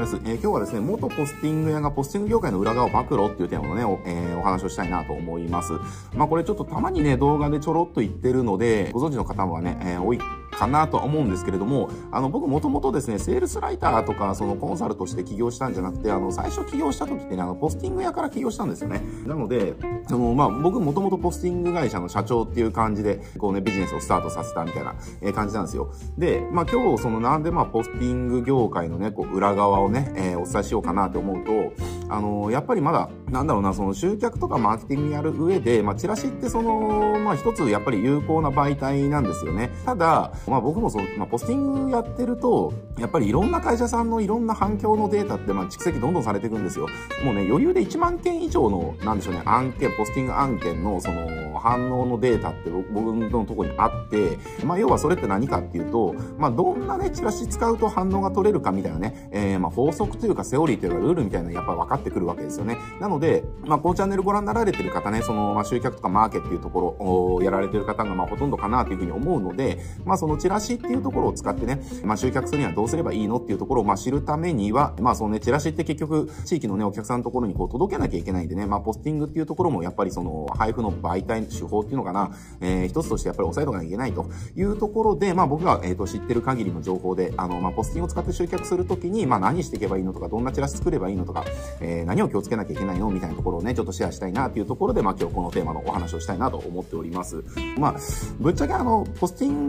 です。えー、今日はですね、元ポスティング屋がポスティング業界の裏側を暴露っていうテーマのね、お,、えー、お話をしたいなと思います。まあこれちょっとたまにね、動画でちょろっと言ってるので、ご存知の方はね、えー、多いかなとは思うんですけれども、あの、僕もともとですね、セールスライターとか、そのコンサルとして起業したんじゃなくて、あの、最初起業した時ってね、あの、ポスティング屋から起業したんですよね。なので、あの、まあ、僕もともとポスティング会社の社長っていう感じで、こうね、ビジネスをスタートさせたみたいな、感じなんですよ。で、まあ、今日、その、なんでまあ、ポスティング業界のね、こう、裏側をね、えー、お伝えしようかなって思うと、あの、やっぱりまだ、なんだろうな、その集客とかマーケティングやる上で、まあ、チラシってその、まあ、一つやっぱり有効な媒体なんですよね。ただ、まあ、僕もそう、まあ、ポスティングやってると、やっぱりいろんな会社さんのいろんな反響のデータって、まあ、蓄積どんどんされていくんですよ。もうね、余裕で1万件以上の、なんでしょうね、案件、ポスティング案件の、その、反応のデータって僕のとこにあって、まあ、要はそれって何かっていうと、まあ、どんなね、チラシ使うと反応が取れるかみたいなね、えー、まあ、法則というかセオリーというかルールみたいなのやっぱ分かってくるわけですよね。なので、まあ、このチャンネルご覧になられてる方ね、その、まあ、集客とかマーケっていうところをやられてる方が、まあ、ほとんどかなというふうに思うので、まあ、そのチラシっていうところを使ってね、まあ、集客するにはどうすればいいのっていうところを、まあ、知るためには、まあ、そのね、チラシって結局、地域のね、お客さんのところにこう届けなきゃいけないんでね、まあ、ポスティングっていうところもやっぱりその、配布の媒体、手法っていうのかな、えー、一つとしてやっぱり押さえとかなきゃいけないと。いうところで、まあ、僕が、え、ー、と、知ってる限りの情報で、あの、まあ、ポスティングを使って集客するときに、まあ、何していけばいいのとか、どんなチラシ作ればいいのとか、えー、何を気をつけなきゃいけないの？みたいなところをね、ちょっとシェアしたいなっていうところで、まあ、今日このテーマのお話をしたいなと思っております。まあ、ぶっちゃけあの、ポスティン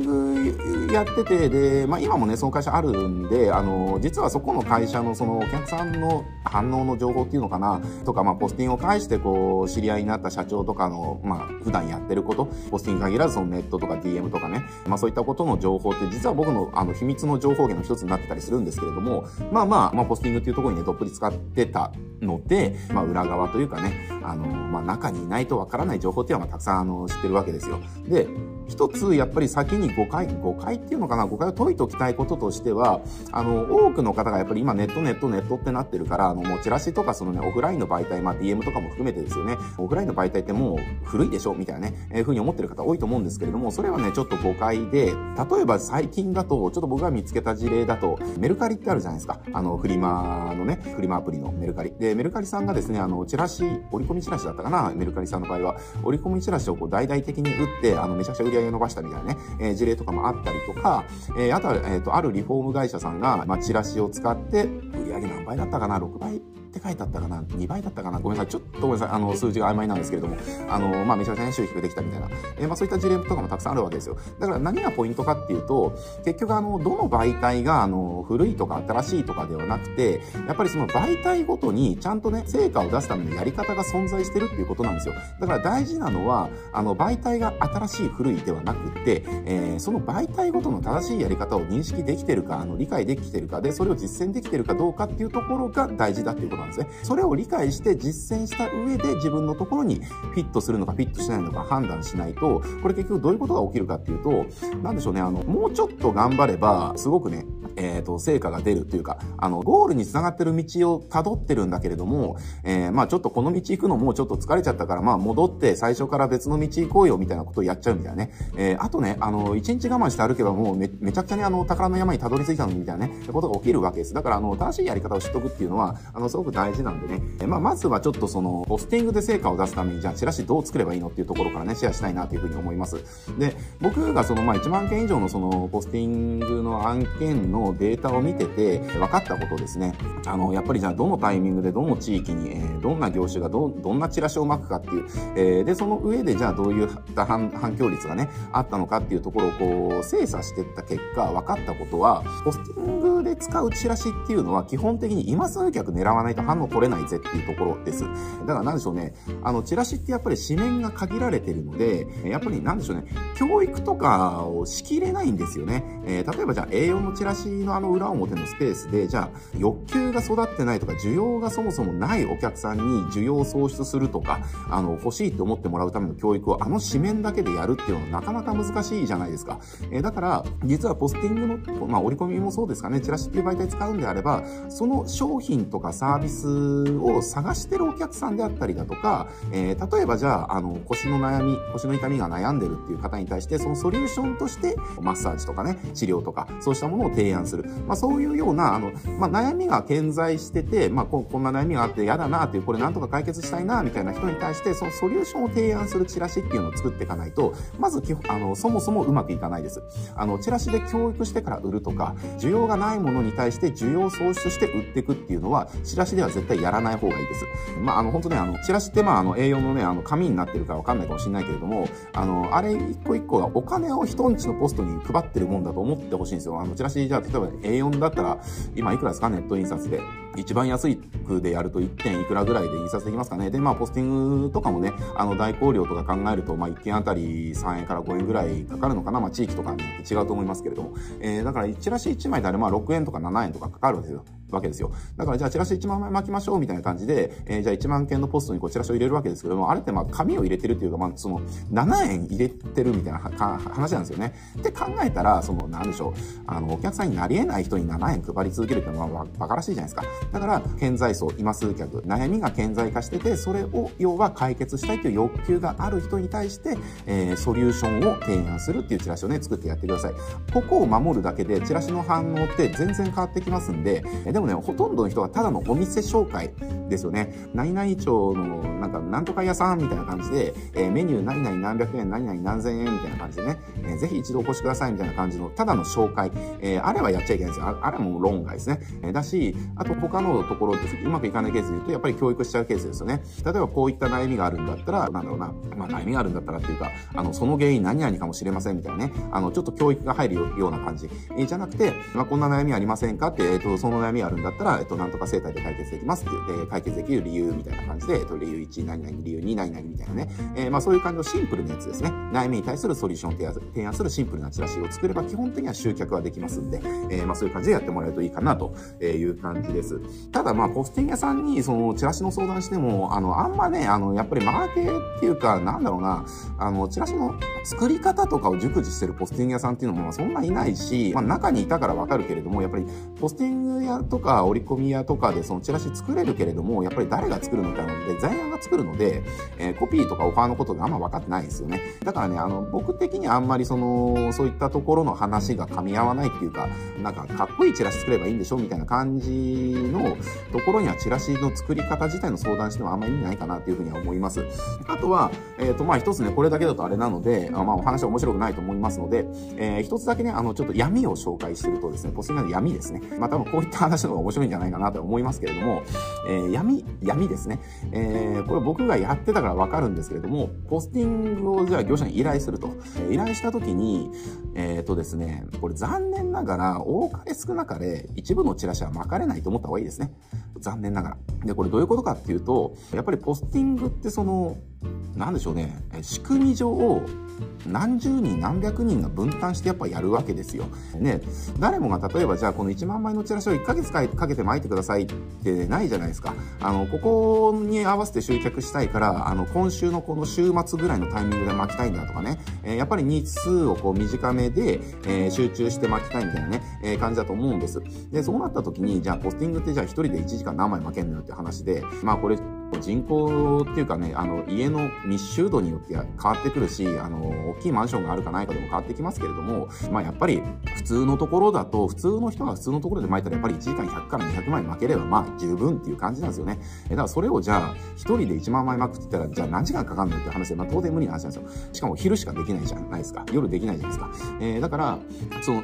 グやってて、で、まあ、今もね、その会社あるんで、あの、実はそこの会社のそのお客さんの反応の情報っていうのかな、とか、まあ、ポスティングを介してこう、知り合いになった社長とかの、まあ、普段やってること、ポスティング限らずそのネットとか DM とかね、まあ、そういったことの情報って実は僕のあの秘密の情報源の一つになってたりするんですけれども、まあまあ、まあ、ポスティングっていうところにね、どっぷり使ってたので、まあ、裏側というかね、あの、まあ、中にいないとわからない情報っていうのはたくさんあの知ってるわけですよ。で、一つやっぱり先に誤解、誤解っていうのかな、誤解を解いておきたいこととしては、あの、多くの方がやっぱり今ネットネットネットってなってるから、あの、もうチラシとかそのね、オフラインの媒体、まあ DM とかも含めてですよね、オフラインの媒体ってもう古いでしょみたいなね、えー、ふうに思ってる方多いと思うんですけれども、それはね、ちょっと誤解で、例えば最近だと、ちょっと僕が見つけた事例だと、メルカリってあるじゃないですか。あの、フリマのね、フリマアプリのメルカリ。で、メルカリさんがですね、あの、チラシ、折り込みチラシだったかな、メルカリさんの場合は、折り込みチラシをこう大々的に打って、あの、めちゃくちゃ売り上げを伸ばしたみたいなね、え、事例とかもあったりとか、えー、あとは、えっ、と、あるリフォーム会社さんが、まあ、チラシを使って、売り上げ何倍だったかな ?6 倍って書いてあったかな ?2 倍だったかな？ごめんなさい。ちょっとごめんなさい。あの、数字が曖昧なんですけれども、あの、まあ、めちゃくちゃね、収益ができたみたいな。えー、まあ、そういった事例とかもたくさんあるわけですよ。だから何がポイントかっていうと、結局あの、どの媒体が、あの、古いとか新しいとかではなくて、やっぱりその媒体ごとに、ちゃんとね、成果を出すためのやり方が存在してるっていうことなんですよ。だから大事なのは、あの、媒体が新しい古いではなくて、えー、その媒体ごとの正しいやり方を認識できてるか、あの、理解できてるかで、それを実践できてるかどうかっていうところが大事だっていうことなんですね。それを理解して実践した上で自分のところにフィットするのかフィットしないのか判断しないと、これ結局どういうことが起きるかっていうと、なんでしょうね、あの、もうちょっと頑張れば、すごくね、えっ、ー、と、成果が出るっていうか、あの、ゴールに繋がってる道を辿ってるんだけれども、えー、まあちょっとこの道行くのもうちょっと疲れちゃったから、まあ戻って最初から別の道行こうよみたいなことをやっちゃうみたいなね。えー、あとね、あの、一日我慢して歩けばもうめ、めちゃくちゃにあの、宝の山にたどり着いたのにみたいなね、ことが起きるわけです。だから、あの、正しいやり方を知っとくっていうのは、あの、すごく大事なんでね。まあ、まずはちょっとその、ポスティングで成果を出すために、じゃあチラシどう作ればいいのっていうところからね、シェアしたいなというふうに思います。で、僕がその、まあ、1万件以上のその、ポスティングの案件のデータを見てて、分かったことですね。あの、やっぱりじゃあどのタイミングでどの地域に、えー、どんな業種がど、どんなチラシを巻くかっていう、えー、で、その上でじゃあどういう反反響率がね、あったのかっていうところをこう、精査していった結果、分かったことは、ポスティングで使うチラシっていうのは基本的に今すぐ客狙わないと反応取れないぜっていうところです。だからなんでしょうね、あの、チラシってやっぱり紙面が限られてるので、やっぱりなんでしょうね、教育とかをしきれないんですよね。えー、例えばじゃあ A4 のチラシのあの裏表のスペースで、じゃあ欲求が育ってないとか、需要がそもそもないお客さんに需要を創出するとか、あの、欲しいって思ってもらうための教育をあの紙面だけでやるっていうのはなかなか難しいじゃないですか。えー、だから、実はポスティングの、まあ、折り込みもそうですかね、チラシっていう媒体使うんであれば、その商品とかサービススを探してるお客さんであったりだとか、えー、例えばじゃあ、あの、腰の悩み、腰の痛みが悩んでるっていう方に対して、そのソリューションとして、マッサージとかね、治療とか、そうしたものを提案する。まあ、そういうような、あの、まあ、悩みが顕在してて、まあ、ここんな悩みがあって嫌だなっていう、これなんとか解決したいな、みたいな人に対して、そのソリューションを提案するチラシっていうのを作っていかないと、まず基本、あの、そもそもうまくいかないです。あの、チラシで教育してから売るとか、需要がないものに対して需要を創出して売っていくっていうのは、チラシでは絶対やらない方がいいです。まあ、あの、本当ね、あの、チラシって、まあ、あの、栄養のね、あの、紙になってるかわかんないかもしれないけれども、あの、あれ一個一個がお金を人んちのポストに配ってるもんだと思ってほしいんですよ。あの、チラシ、じゃあ、例えば A4 だったら、今いくらですか？ネット印刷で。一番安い区でやると1点いくらぐらいで印刷できますかね。で、まあ、ポスティングとかもね、あの、代行料とか考えると、まあ、1件あたり3円から5円ぐらいかかるのかな。まあ、地域とかによって違うと思いますけれども。えー、だから、チラシ1枚であれば、6円とか7円とかかかるんですよ。わけですよ。だからじゃあチラシ1万枚巻きましょうみたいな感じで、えー、じゃあ1万件のポストにこうチラシを入れるわけですけども、あれってまあ紙を入れてるっていうか、まあその7円入れてるみたいな話なんですよね。で考えたら、そのなんでしょう、あの、お客さんになり得ない人に7円配り続けるってのは馬鹿らしいじゃないですか。だから、顕在層、今数客、悩みが顕在化してて、それを要は解決したいという欲求がある人に対して、えー、ソリューションを提案するっていうチラシをね、作ってやってください。ここを守るだけで、チラシの反応って全然変わってきますんで、でもね、ほとんどの人はただのお店紹介ですよね。何々町のなんかなんとか屋さんみたいな感じで、えー、メニュー何々何百円、何々何千円みたいな感じでね、えー、ぜひ一度お越しくださいみたいな感じのただの紹介、えー、あれはやっちゃいけないんですよ。あれもう論外ですね。えー、だし、あと他のところでうまくいかないケースで言うと、やっぱり教育しちゃうケースですよね。例えばこういった悩みがあるんだったら、なんだろうな、まあ悩みがあるんだったらっていうか、あの、その原因何々かもしれませんみたいなね、あの、ちょっと教育が入るような感じ。えー、じゃなくて、まあこんな悩みありませんかって、えっ、ー、と、その悩みがあるんだったら、えっ、ー、と、なんとか生態で解決できますって言って、解決できる理由みたいな感じで、えっと、理由1、何々、理由2、何々みたいなね。えー、まあそういう感じのシンプルなやつですね。悩みに対するソリューションを提案するシンプルなチラシを作れば基本的には集客はできますんで、えー、まあそういう感じでやってもらえるといいかなという感じです。ただまあポスティング屋さんにそのチラシの相談しても、あの、あんまね、あの、やっぱりマーケっていうか、なんだろうな、あの、チラシの作り方とかを熟知してるポスティング屋さんっていうのもそんないないし、まあ中にいたからわかるけれども、やっぱりポスティング屋とか折り込み屋とかでそのチラシ作れるけれども、やっぱり誰が作るのかなので、ザイアンが作るので、えー、コピーとかオファーのことがあんま分かってないんですよね。だからね、あの、僕的にあんまりその、そういったところの話が噛み合わないっていうか、なんかかっこいいチラシ作ればいいんでしょみたいな感じのところにはチラシの作り方自体の相談してもあんまり意味ないかなっていうふうには思います。あとは、えっ、ー、と、まあ一つね、これだけだとあれなので、あまあお話は面白くないと思いますので、えー、一つだけね、あの、ちょっと闇を紹介するとですね、ポスティングの闇ですね。まあ多分こういった話の方が面白いんじゃないかなと思いますけれども、えー、闇、闇ですね。えー、これ僕がやってたからわかるんですけれども、ポスティングをじゃあ業者に依頼すると。依頼した時に、えっ、ー、とですね、これ残念ながら、多かれ少なかれ、一部のチラシは巻かれないと思った方がいいですね。残念ながら。で、これどういうことかっていうと、やっぱりポスティングってその、なんでしょうね、仕組み上を、何十人何百人が分担してやっぱやるわけですよ。ね、誰もが例えばじゃあこの1万枚のチラシを1ヶ月かけて巻いてくださいってないじゃないですか。あの、ここに合わせて集客したいから、あの、今週のこの週末ぐらいのタイミングで巻きたいんだとかね、えー、やっぱり日数をこう短めで、えー、集中して巻きたいみたいなね、えー、感じだと思うんです。で、そうなった時に、じゃあポスティングってじゃあ1人で1時間何枚巻けんのよって話で、まあこれ、人口っていうかね、あの、家の密集度によって変わってくるし、あの、大きいマンションがあるかないかでも変わってきますけれども、まあやっぱり普通のところだと、普通の人が普通のところで巻いたらやっぱり1時間100から200枚巻ければまあ十分っていう感じなんですよね。だからそれをじゃあ、1人で1万枚巻くって言ったら、じゃあ何時間かかるのって話で、まあ当然無理な話なんですよ。しかも昼しかできないじゃないですか。夜できないじゃないですか。えー、だから、その、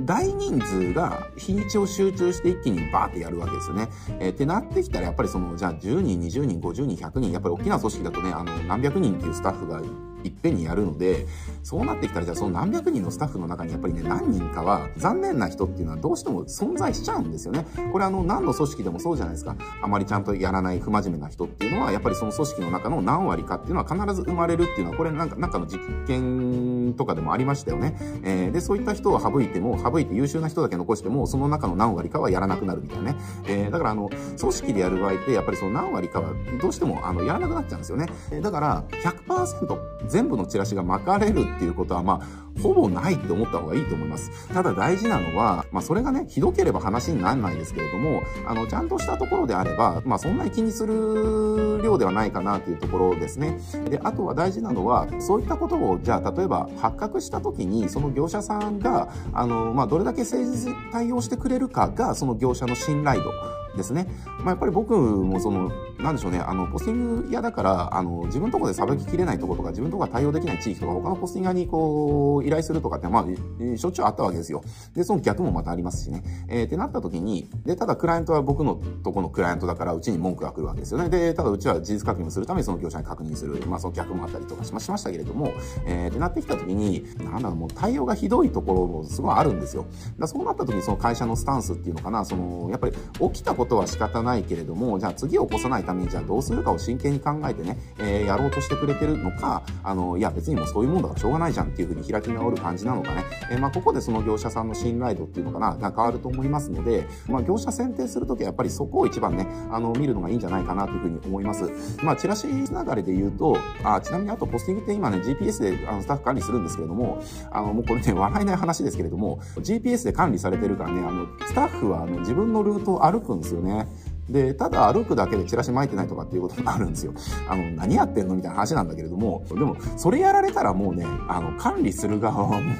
大人数が日にちを集中して一気にバーってやるわけですよね。えー、ってなってきたらやっぱりその、じゃあ10人、20人、50人、100人、やっぱり大きな組織だとね、あの、何百人っていうスタッフがいっぺんにやるので、そうなってきたら、じゃあその何百人のスタッフの中にやっぱりね、何人かは残念な人っていうのはどうしても存在しちゃうんですよね。これあの、何の組織でもそうじゃないですか。あまりちゃんとやらない不真面目な人っていうのは、やっぱりその組織の中の何割かっていうのは必ず生まれるっていうのは、これなんか、なんかの実験とかでもありましたよね。えー、で、そういった人を省いても、省いて優秀な人だけ残しても、その中の何割かはやらなくなるみたいなね。えー、だからあの、組織でやる場合って、やっぱりその何割かはどうしてもあの、やらなくなっちゃうんですよね。だから、100%全部のチラシが巻かれるっていうことは、まあ、ほぼないって思った方がいいと思います。ただ大事なのは、まあ、それがね、ひどければ話にならないですけれども、あの、ちゃんとしたところであれば、まあ、そんなに気にする量ではないかなっていうところですね。で、あとは大事なのは、そういったことを、じゃあ、例えば発覚した時に、その業者さんが、あの、まあ、どれだけ誠実に対応してくれるかが、その業者の信頼度ですね。まあ、やっぱり僕もその、なんでしょうね、あの、ポスティング屋だから、あの、自分とこでさばききれないところとか、自分とこが対応できない地域とか、他のポスティング屋にこう、依頼するとかって、まあ、しょっちゅうあったわけですよ。で、その逆もまたありますしね。えー、ってなった時に、で、ただクライアントは僕のとこのクライアントだから、うちに文句が来るわけですよね。で、ただうちは事実確認をするためにその業者に確認する。まあ、その逆もあったりとかしましたけれども、えー、ってなってきた時に、なんだろう、もう対応がひどいところもすごいあるんですよ。だそうなった時にその会社のスタンスっていうのかな、その、やっぱり起きたことことは仕方ないけれども、じゃあ次を起こさないためにじゃあどうするかを真剣に考えてね、えー、やろうとしてくれてるのか、あの、いや別にもうそういうもんだからしょうがないじゃんっていうふうに開き直る感じなのかね。えー、まあここでその業者さんの信頼度っていうのかな、が変わると思いますので、まあ業者選定するときはやっぱりそこを一番ね、あの、見るのがいいんじゃないかなというふうに思います。まあチラシつながりで言うと、あ、ちなみにあとポスティングって今ね、GPS であのスタッフ管理するんですけれども、あの、もうこれね、笑えない話ですけれども、GPS で管理されてるからね、あの、スタッフはあの自分のルートを歩くんですよね。で、ただ歩くだけでチラシ巻いてないとかっていうこともあるんですよ。あの、何やってんのみたいな話なんだけれども、でも、それやられたらもうね、あの、管理する側はも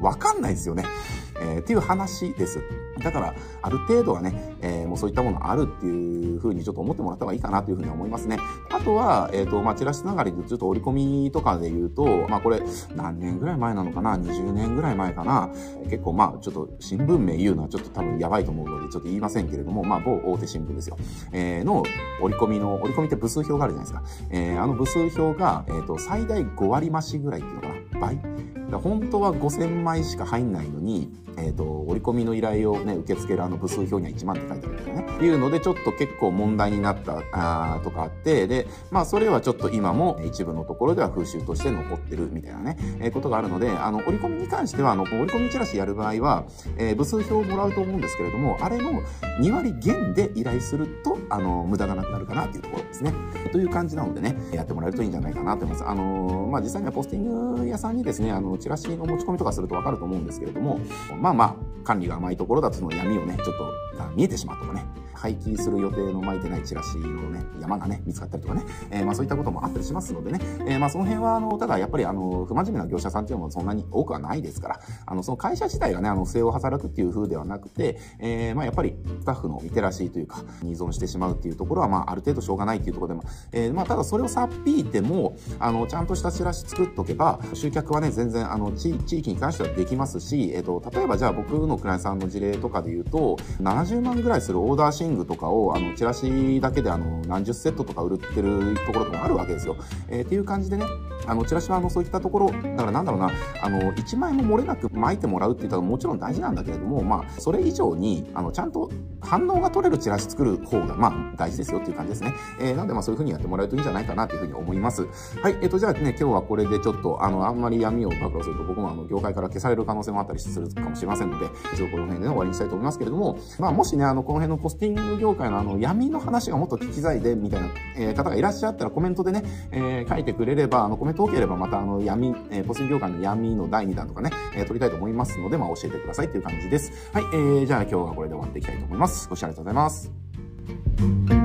う、わかんないですよね。えー、っていう話です。だから、ある程度はね、えー、もうそういったものあるっていうふうにちょっと思ってもらった方がいいかなというふうに思いますね。あとは、えっ、ー、と、まあ、チラシつながりでちょっと折り込みとかで言うと、まあ、これ、何年ぐらい前なのかな ?20 年ぐらい前かな？結構、まあ、ちょっと新聞名言うのはちょっと多分やばいと思うので、ちょっと言いませんけれども、まあ、某大手新聞ですよ。えー、の折り込みの、折り込みって部数表があるじゃないですか。えー、あの部数表が、えっ、ー、と、最大5割増しぐらいっていうのかな？倍本当は5000枚しか入んないのに、えっ、ー、と、折り込みの依頼をね、受付けるあの部数表には1万って書いてあるんだよね。いうので、ちょっと結構問題になったあとかあって、で、まあ、それはちょっと今も一部のところでは風習として残ってるみたいなね、えー、ことがあるので、あの、折り込みに関しては、あの、折り込みチラシやる場合は、えー、部数表をもらうと思うんですけれども、あれの2割減で依頼すると、あの、無駄がなくなるかなっていうところですね。という感じなのでね、やってもらえるといいんじゃないかなと思います。あのまあ、実際にはポスティング屋さんにですね、あの、チラシの持ち込みとかするとわかると思うんですけれども、まあまあ、管理が甘いところだとその闇をね、ちょっとが見えてしまうとかね、廃棄する予定の巻いてないチラシのね、山がね、見つかったりとかね、えー、まあそういったこともあったりしますのでね、えー、まあその辺は、あの、ただやっぱりあの、不真面目な業者さんっていうのもそんなに多くはないですから、あの、その会社自体がね、あの、不正を働くっていう風ではなくて、えー、まあやっぱりスタッフのリテラシーというか、に依存してしまうっていうところは、まあある程度しょうがないっていうところでも、えー、まあただそれをさっぴいても、あの、ちゃんとしたチラシ作っとけば、集客はね、全然、あの、地域に関してはできますし、えっ、と、例えばじゃあ僕のクライアントさんの事例とかで言うと、70万ぐらいするオーダーシングとかを、あの、チラシだけであの、何十セットとか売ってるところとかもあるわけですよ。えー、っていう感じでね、あの、チラシはあの、そういったところ、だからなんだろうな、あの、1枚も漏れなく巻いてもらうって言ったらもちろん大事なんだけれども、まあ、それ以上に、あの、ちゃんと反応が取れるチラシ作る方が、まあ、大事ですよっていう感じですね。えー、なんでまあ、そういう風にやってもらえるといいんじゃないかなというふうに思います。はい、えっ、ー、と、じゃあね、今日はこれでちょっと、あの、あんまり闇を暴露すると僕もあの、業界から消される可能性もあったりするかもしれませんので、一応この辺で、終わりにしたいと思いますけれども、まあ、もしね、あの、この辺のポスティング業界のあの、闇の話がもっと聞きたいで、みたいな、えー、方がいらっしゃったらコメントでね、えー、書いてくれれば、あの、コメント多ければまたあの、闇、えー、ポスティング業界の闇の第2弾とかね、えー、撮りたいと思いますので、まあ、教えてくださいっていう感じです。はい、えー、じゃあ今日はこれで終わっていきたいと思います。ご視聴ありがとうございます。